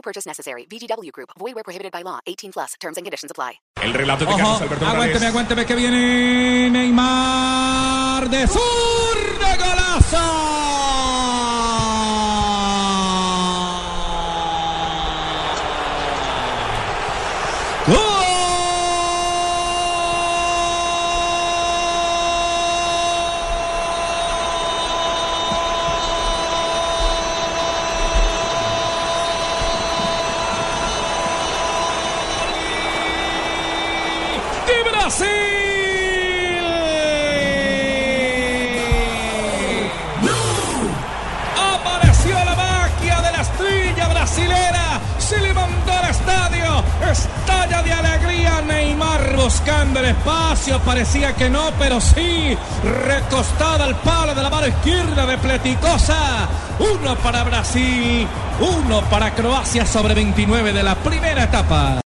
No purchase necessary. VGW Group. Void where prohibited by law. 18 plus. Terms and conditions apply. El relato de Ojo, Carlos Alberto aguánteme, aguánteme que viene Neymar de sur de golazo. Brasil. Apareció la magia de la estrella brasilera. Se levantó al estadio. Estalla de alegría Neymar buscando el espacio. Parecía que no, pero sí. Recostada al palo de la mano izquierda de Pleticosa. Uno para Brasil. Uno para Croacia sobre 29 de la primera etapa.